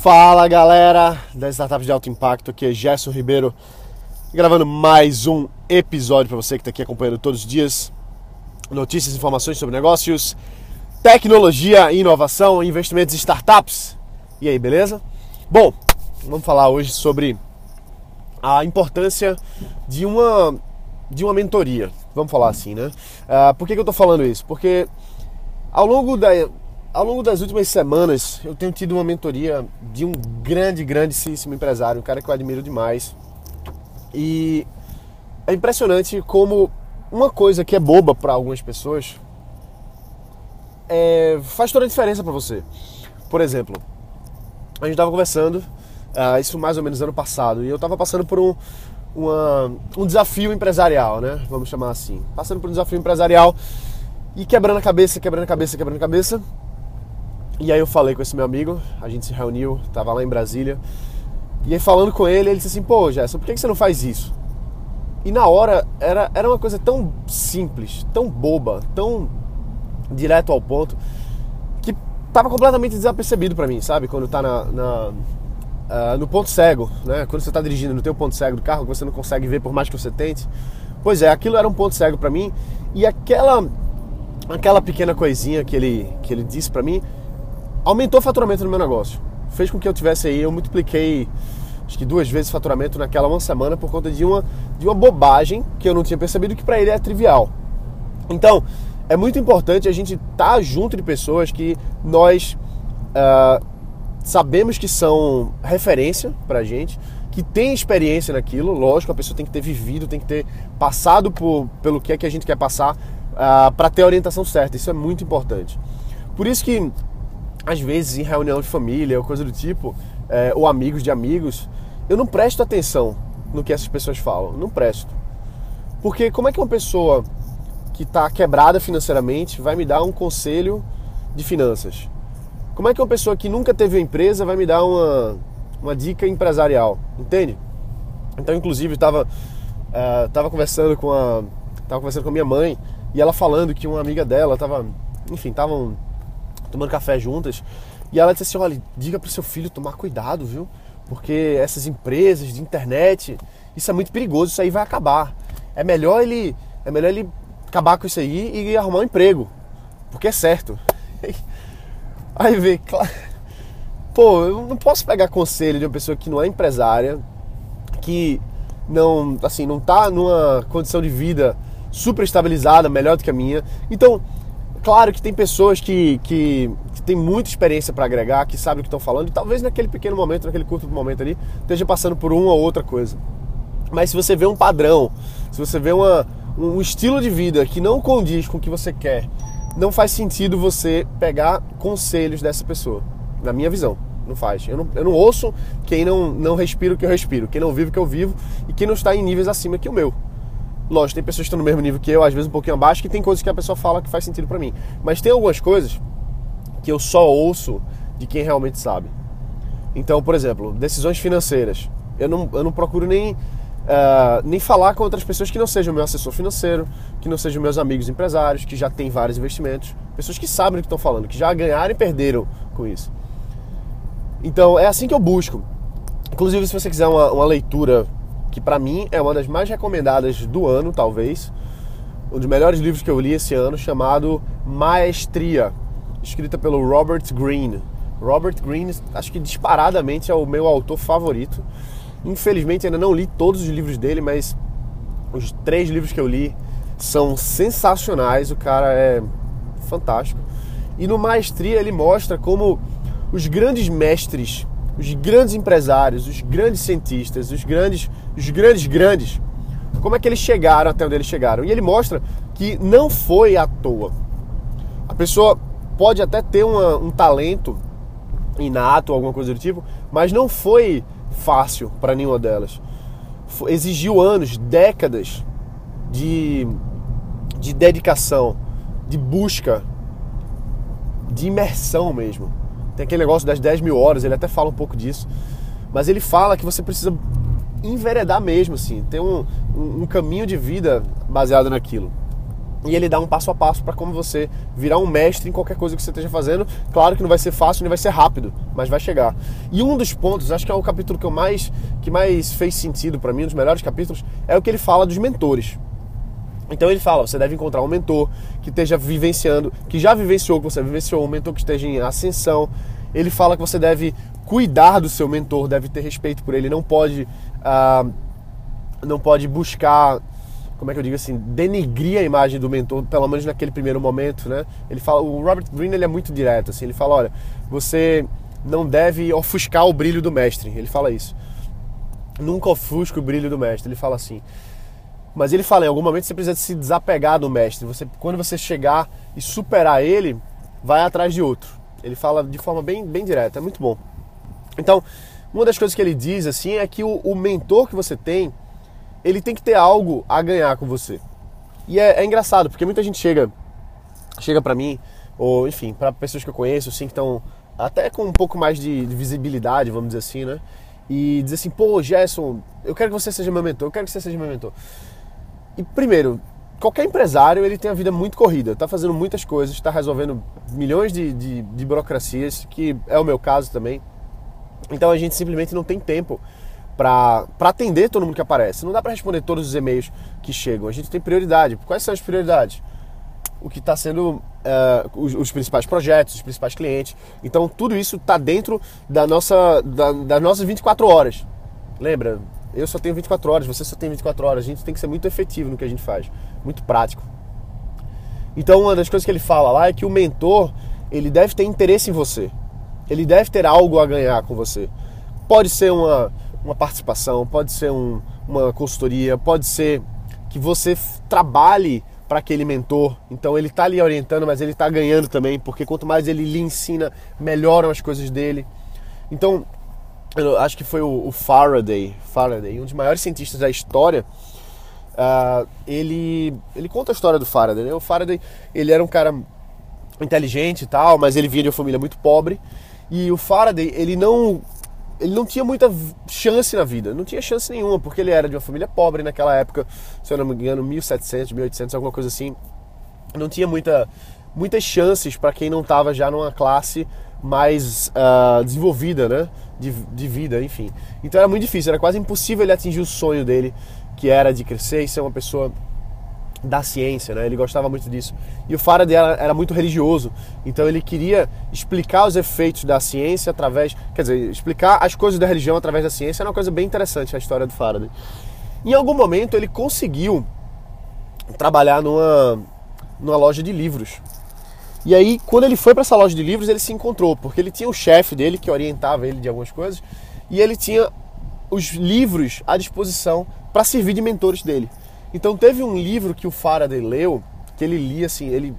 Fala galera das startups de alto impacto, aqui é Gerson Ribeiro gravando mais um episódio para você que está aqui acompanhando todos os dias notícias, informações sobre negócios, tecnologia, inovação, investimentos em startups. E aí, beleza? Bom, vamos falar hoje sobre a importância de uma de uma mentoria, vamos falar assim, né? Uh, por que, que eu estou falando isso? Porque ao longo da ao longo das últimas semanas, eu tenho tido uma mentoria de um grande, grandíssimo empresário, um cara que eu admiro demais. E é impressionante como uma coisa que é boba para algumas pessoas é, faz toda a diferença para você. Por exemplo, a gente estava conversando, uh, isso mais ou menos ano passado, e eu estava passando por um, uma, um desafio empresarial, né? Vamos chamar assim. Passando por um desafio empresarial e quebrando a cabeça, quebrando a cabeça, quebrando a cabeça. E aí eu falei com esse meu amigo, a gente se reuniu, tava lá em Brasília. E aí falando com ele, ele disse assim, pô, Gerson, por que você não faz isso? E na hora era, era uma coisa tão simples, tão boba, tão direto ao ponto, que tava completamente desapercebido para mim, sabe? Quando tá na, na uh, no ponto cego, né? Quando você tá dirigindo no teu ponto cego do carro, que você não consegue ver por mais que você tente. Pois é, aquilo era um ponto cego para mim e aquela aquela pequena coisinha que ele que ele disse para mim aumentou o faturamento no meu negócio. Fez com que eu tivesse aí, eu multipliquei acho que duas vezes o faturamento naquela uma semana por conta de uma, de uma bobagem que eu não tinha percebido que para ele é trivial. Então, é muito importante a gente estar tá junto de pessoas que nós uh, sabemos que são referência pra gente, que tem experiência naquilo, lógico, a pessoa tem que ter vivido, tem que ter passado por, pelo que é que a gente quer passar uh, ah, para ter a orientação certa. Isso é muito importante. Por isso que às vezes em reunião de família ou coisa do tipo, é, ou amigos de amigos, eu não presto atenção no que essas pessoas falam. Não presto. Porque como é que uma pessoa que está quebrada financeiramente vai me dar um conselho de finanças? Como é que uma pessoa que nunca teve uma empresa vai me dar uma, uma dica empresarial? Entende? Então, inclusive, estava uh, tava conversando com a tava conversando com a minha mãe e ela falando que uma amiga dela estava, enfim, estavam tomando café juntas. E ela disse assim: olha, diga para seu filho tomar cuidado, viu? Porque essas empresas de internet, isso é muito perigoso, isso aí vai acabar. É melhor ele, é melhor ele acabar com isso aí e arrumar um emprego, porque é certo. Aí vê, claro. Pô, eu não posso pegar conselho de uma pessoa que não é empresária, que não, assim, não tá numa condição de vida super estabilizada, melhor do que a minha. Então, Claro que tem pessoas que, que, que têm muita experiência para agregar, que sabem o que estão falando, e talvez naquele pequeno momento, naquele curto momento ali, esteja passando por uma ou outra coisa. Mas se você vê um padrão, se você vê uma, um estilo de vida que não condiz com o que você quer, não faz sentido você pegar conselhos dessa pessoa, na minha visão. Não faz. Eu não, eu não ouço quem não, não respira o que eu respiro, quem não vive o que eu vivo e quem não está em níveis acima que o meu. Lógico, tem pessoas que estão no mesmo nível que eu, às vezes um pouquinho abaixo, que tem coisas que a pessoa fala que faz sentido para mim. Mas tem algumas coisas que eu só ouço de quem realmente sabe. Então, por exemplo, decisões financeiras. Eu não, eu não procuro nem, uh, nem falar com outras pessoas que não sejam meu assessor financeiro, que não sejam meus amigos empresários, que já têm vários investimentos. Pessoas que sabem o que estão falando, que já ganharam e perderam com isso. Então, é assim que eu busco. Inclusive, se você quiser uma, uma leitura que para mim é uma das mais recomendadas do ano, talvez. Um dos melhores livros que eu li esse ano, chamado Maestria, escrita pelo Robert Greene. Robert Greene, acho que disparadamente é o meu autor favorito. Infelizmente ainda não li todos os livros dele, mas os três livros que eu li são sensacionais. O cara é fantástico. E no Maestria ele mostra como os grandes mestres os grandes empresários, os grandes cientistas, os grandes, os grandes grandes, como é que eles chegaram até onde eles chegaram. E ele mostra que não foi à toa. A pessoa pode até ter uma, um talento inato, alguma coisa do tipo, mas não foi fácil para nenhuma delas. Exigiu anos, décadas de, de dedicação, de busca, de imersão mesmo. Tem aquele negócio das 10 mil horas, ele até fala um pouco disso. Mas ele fala que você precisa enveredar mesmo, assim, ter um, um, caminho de vida baseado naquilo. e ele dá um passo a passo para como você virar um mestre em qualquer coisa que você esteja fazendo. Claro que não vai ser fácil, nem vai ser rápido, mas vai chegar. E um dos pontos, acho que é o capítulo que eu mais que mais fez sentido para mim, um dos melhores capítulos, é o que ele fala dos mentores. Então ele fala, você deve encontrar um mentor que esteja vivenciando, que já vivenciou que você vivenciou, um mentor que esteja em ascensão. Ele fala que você deve cuidar do seu mentor, deve ter respeito por ele, não pode uh, não pode buscar como é que eu digo assim, denegrir a imagem do mentor, pelo menos naquele primeiro momento, né? Ele fala, o Robert Greene ele é muito direto, assim, ele fala, olha, você não deve ofuscar o brilho do mestre, ele fala isso. Nunca ofusca o brilho do mestre, ele fala assim. Mas ele fala, em algum momento você precisa se desapegar do mestre. Você, quando você chegar e superar ele, vai atrás de outro. Ele fala de forma bem, bem direta, é muito bom. Então, uma das coisas que ele diz assim é que o, o mentor que você tem, ele tem que ter algo a ganhar com você. E é, é engraçado, porque muita gente chega chega para mim, ou enfim, para pessoas que eu conheço, assim, que estão até com um pouco mais de, de, visibilidade, vamos dizer assim, né? E diz assim, pô, Gerson, eu quero que você seja meu mentor, eu quero que você seja meu mentor. E primeiro, qualquer empresário, ele tem a vida muito corrida, tá fazendo muitas coisas, está resolvendo milhões de, de, de burocracias, que é o meu caso também. Então a gente simplesmente não tem tempo para atender todo mundo que aparece. Não dá para responder todos os e-mails que chegam. A gente tem prioridade. Quais são as prioridades? O que está sendo uh, os, os, principais projetos, os principais clientes. Então tudo isso está dentro da nossa, da, das nossas 24 horas. Lembra? Eu só tenho 24 horas, você só tem 24 horas. A gente tem que ser muito efetivo no que a gente faz, muito prático. Então uma das coisas que ele fala lá é que o mentor ele deve ter interesse em você. Ele deve ter algo a ganhar com você. Pode ser uma uma participação, pode ser um, uma consultoria, pode ser que você trabalhe para aquele mentor. Então ele está ali orientando, mas ele está ganhando também, porque quanto mais ele lhe ensina, melhoram as coisas dele. Então, eu acho que foi o, o Faraday, Faraday, um dos maiores cientistas da história. Uh, ele, ele conta a história do Faraday. Né? O Faraday ele era um cara inteligente e tal, mas ele vinha de uma família muito pobre. E o Faraday ele não ele não tinha muita chance na vida, não tinha chance nenhuma, porque ele era de uma família pobre naquela época, se eu não me engano, 1700, 1800, alguma coisa assim. Não tinha muita, muitas chances para quem não estava já numa classe mais uh, desenvolvida, né? De, de vida, enfim. Então era muito difícil, era quase impossível ele atingir o sonho dele, que era de crescer e ser uma pessoa da ciência, né? Ele gostava muito disso. E o Faraday era, era, muito religioso, então ele queria explicar os efeitos da ciência através, quer dizer, explicar as coisas da religião através da ciência. É uma coisa bem interessante a história do Faraday. Em algum momento ele conseguiu trabalhar numa numa loja de livros. E aí, quando ele foi para essa loja de livros, ele se encontrou, porque ele tinha o chefe dele que orientava ele de algumas coisas, e ele tinha os livros à disposição para servir de mentores dele. Então teve um livro que o Faraday leu, que ele lia assim, ele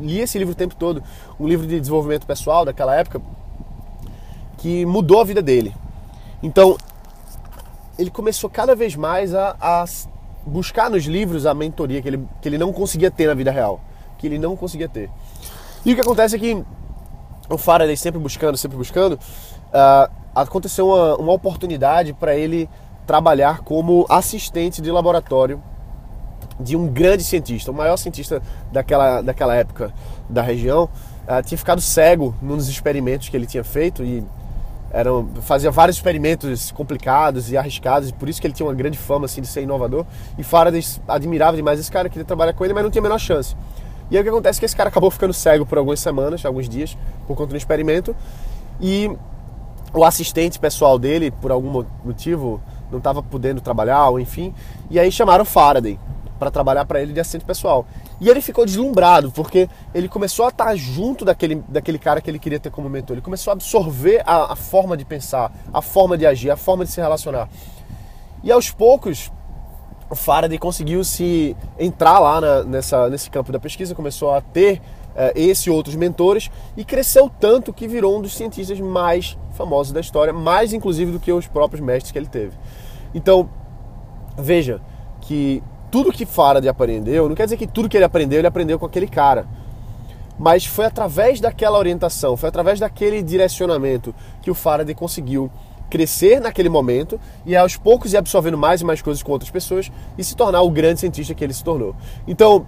lia esse livro o tempo todo, um livro de desenvolvimento pessoal daquela época, que mudou a vida dele. Então ele começou cada vez mais a, a buscar nos livros a mentoria que ele, que ele não conseguia ter na vida real, que ele não conseguia ter. E o que acontece é que o Faraday sempre buscando, sempre buscando, uh, aconteceu uma, uma oportunidade para ele trabalhar como assistente de laboratório de um grande cientista, o maior cientista daquela, daquela época da região, uh, tinha ficado cego nos experimentos que ele tinha feito e eram, fazia vários experimentos complicados e arriscados, e por isso que ele tinha uma grande fama assim, de ser inovador. E Faraday admirava demais esse cara, queria trabalhar com ele, mas não tinha a menor chance. E aí o que acontece é que esse cara acabou ficando cego por algumas semanas, alguns dias, por conta do experimento, e o assistente pessoal dele, por algum motivo, não estava podendo trabalhar, ou enfim. E aí chamaram Faraday para trabalhar para ele de assistente pessoal. E ele ficou deslumbrado, porque ele começou a estar junto daquele, daquele cara que ele queria ter como mentor. Ele começou a absorver a, a forma de pensar, a forma de agir, a forma de se relacionar. E aos poucos, o Faraday conseguiu se entrar lá na, nessa, nesse campo da pesquisa, começou a ter é, esse e outros mentores e cresceu tanto que virou um dos cientistas mais famosos da história, mais inclusive do que os próprios mestres que ele teve. Então, veja que tudo que Faraday aprendeu, não quer dizer que tudo que ele aprendeu, ele aprendeu com aquele cara. Mas foi através daquela orientação, foi através daquele direcionamento que o Faraday conseguiu crescer naquele momento e aos poucos ir absorvendo mais e mais coisas com outras pessoas e se tornar o grande cientista que ele se tornou. Então,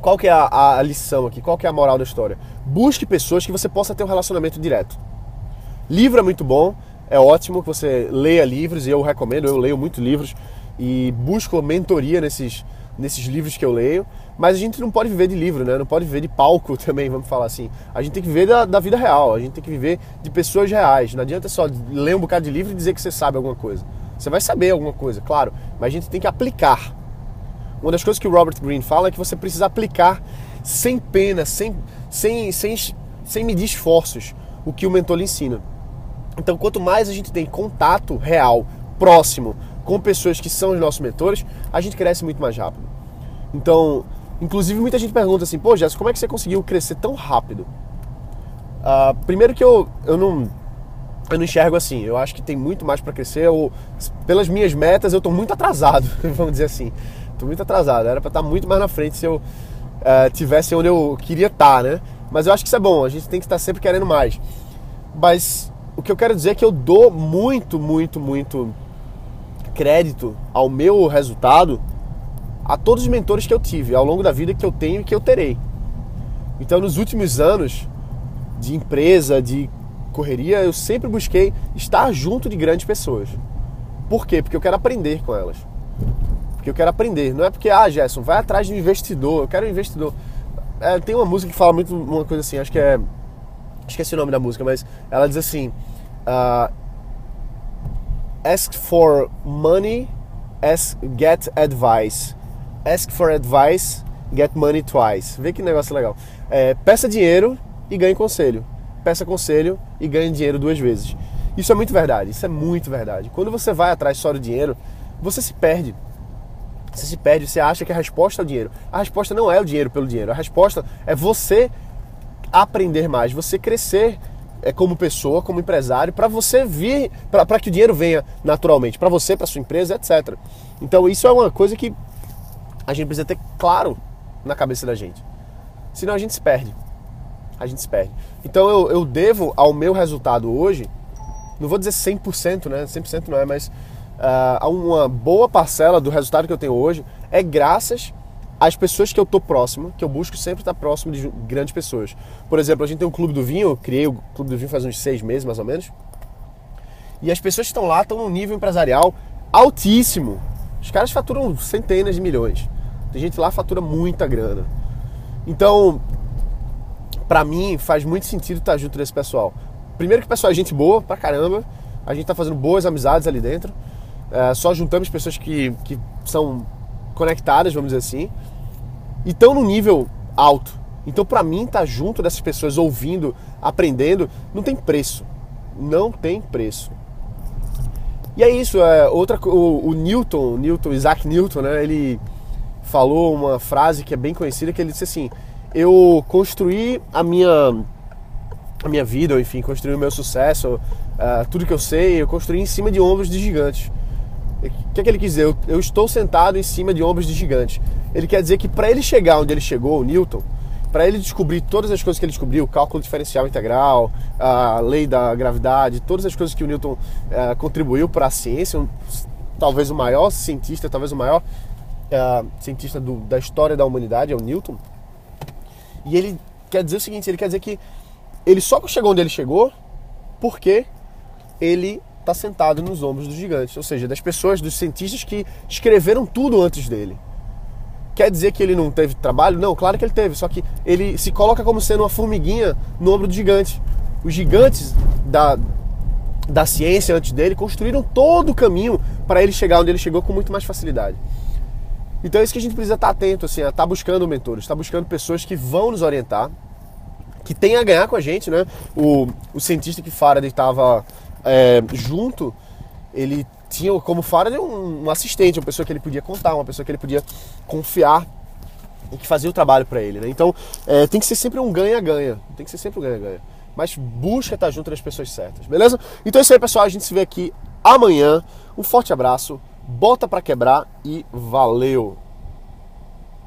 qual que é a, a, lição aqui? Qual que é a moral da história? Busque pessoas que você possa ter um relacionamento direto. Livro é muito bom, é ótimo que você leia livros e eu recomendo, eu leio muito livros e busco mentoria nesses, nesses livros que eu leio, mas a gente não pode viver de livro, né? Não pode viver de palco também, vamos falar assim. A gente tem que viver da, da vida real, a gente tem que viver de pessoas reais. Não adianta só ler um bocado de livro e dizer que você sabe alguma coisa. Você vai saber alguma coisa, claro, mas a gente tem que aplicar. Uma das coisas que o Robert Greene fala é que você precisa aplicar sem pena, sem, sem, sem, sem medir esforços, o que o mentor lhe ensina. Então, quanto mais a gente tem contato real, próximo, com pessoas que são os nossos mentores, a gente cresce muito mais rápido. Então, inclusive muita gente pergunta assim, pô, Jéssica, como é que você conseguiu crescer tão rápido? Uh, primeiro que eu, eu não eu não enxergo assim. Eu acho que tem muito mais para crescer. Pelas minhas metas, eu estou muito atrasado, vamos dizer assim. Estou muito atrasado. Era para estar tá muito mais na frente se eu uh, tivesse onde eu queria estar, tá, né? Mas eu acho que isso é bom. A gente tem que estar sempre querendo mais. Mas o que eu quero dizer é que eu dou muito, muito, muito crédito ao meu resultado a todos os mentores que eu tive ao longo da vida que eu tenho e que eu terei. Então, nos últimos anos de empresa, de correria, eu sempre busquei estar junto de grandes pessoas. Por quê? Porque eu quero aprender com elas. Porque eu quero aprender. Não é porque, ah, Gerson, vai atrás de um investidor, eu quero um investidor. É, tem uma música que fala muito uma coisa assim, acho que é esqueci o nome da música, mas ela diz assim: uh, Ask for money, ask, get advice. Ask for advice, get money twice. Vê que negócio legal. É, peça dinheiro e ganhe conselho. Peça conselho e ganhe dinheiro duas vezes. Isso é muito verdade, isso é muito verdade. Quando você vai atrás só do dinheiro, você se perde. Você se perde, você acha que a resposta é o dinheiro. A resposta não é o dinheiro pelo dinheiro. A resposta é você aprender mais, você crescer é, como pessoa, como empresário, para você vir, para que o dinheiro venha naturalmente, para você, para sua empresa, etc. Então isso é uma coisa que a gente precisa ter claro na cabeça da gente. Senão a gente se perde. A gente se perde. Então eu, eu devo ao meu resultado hoje, não vou dizer 100%, né? 100% não é, mas uh, uma boa parcela do resultado que eu tenho hoje é graças as pessoas que eu tô próximo, que eu busco sempre estar próximo de grandes pessoas. Por exemplo, a gente tem um clube do vinho, eu criei o clube do vinho faz uns seis meses mais ou menos. E as pessoas que estão lá estão num nível empresarial altíssimo. Os caras faturam centenas de milhões. Tem gente lá que fatura muita grana. Então, para mim, faz muito sentido estar junto desse pessoal. Primeiro que o pessoal é gente boa pra caramba. A gente tá fazendo boas amizades ali dentro. É, só juntamos pessoas que, que são conectadas, vamos dizer assim, e estão no nível alto. Então, para mim, estar tá junto dessas pessoas, ouvindo, aprendendo, não tem preço. Não tem preço. E é isso. É, outra, o, o Newton, Newton, Isaac Newton, né? Ele falou uma frase que é bem conhecida, que ele disse assim: eu construí a minha a minha vida, ou enfim, construí o meu sucesso, uh, tudo que eu sei, eu construí em cima de ombros de gigantes. O que, é que ele quis dizer? Eu, eu, estou sentado em cima de ombros de gigantes. Ele quer dizer que para ele chegar onde ele chegou, o Newton, para ele descobrir todas as coisas que ele descobriu, cálculo diferencial integral, a lei da gravidade, todas as coisas que o Newton uh, contribuiu para a ciência, um, talvez o maior cientista, talvez o maior uh, cientista do, da história da humanidade é o Newton. E ele quer dizer o seguinte: ele quer dizer que ele só chegou onde ele chegou porque ele está sentado nos ombros dos gigantes, ou seja, das pessoas, dos cientistas que escreveram tudo antes dele. Quer dizer que ele não teve trabalho? Não, claro que ele teve, só que ele se coloca como sendo uma formiguinha no ombro do gigante. Os gigantes da, da ciência antes dele construíram todo o caminho para ele chegar onde ele chegou com muito mais facilidade. Então é isso que a gente precisa estar atento, assim, a estar buscando mentores, estar buscando pessoas que vão nos orientar, que tem a ganhar com a gente, né? O, o cientista que Faraday estava é, junto, ele tinha como Faraday um, um assistente, uma pessoa que ele podia contar, uma pessoa que ele podia confiar e que fazia o trabalho para ele, né? Então é, tem que ser sempre um ganha-ganha, tem que ser sempre um ganha-ganha. Mas busca estar junto das pessoas certas, beleza? Então é isso aí, pessoal. A gente se vê aqui amanhã. Um forte abraço, bota para quebrar e valeu!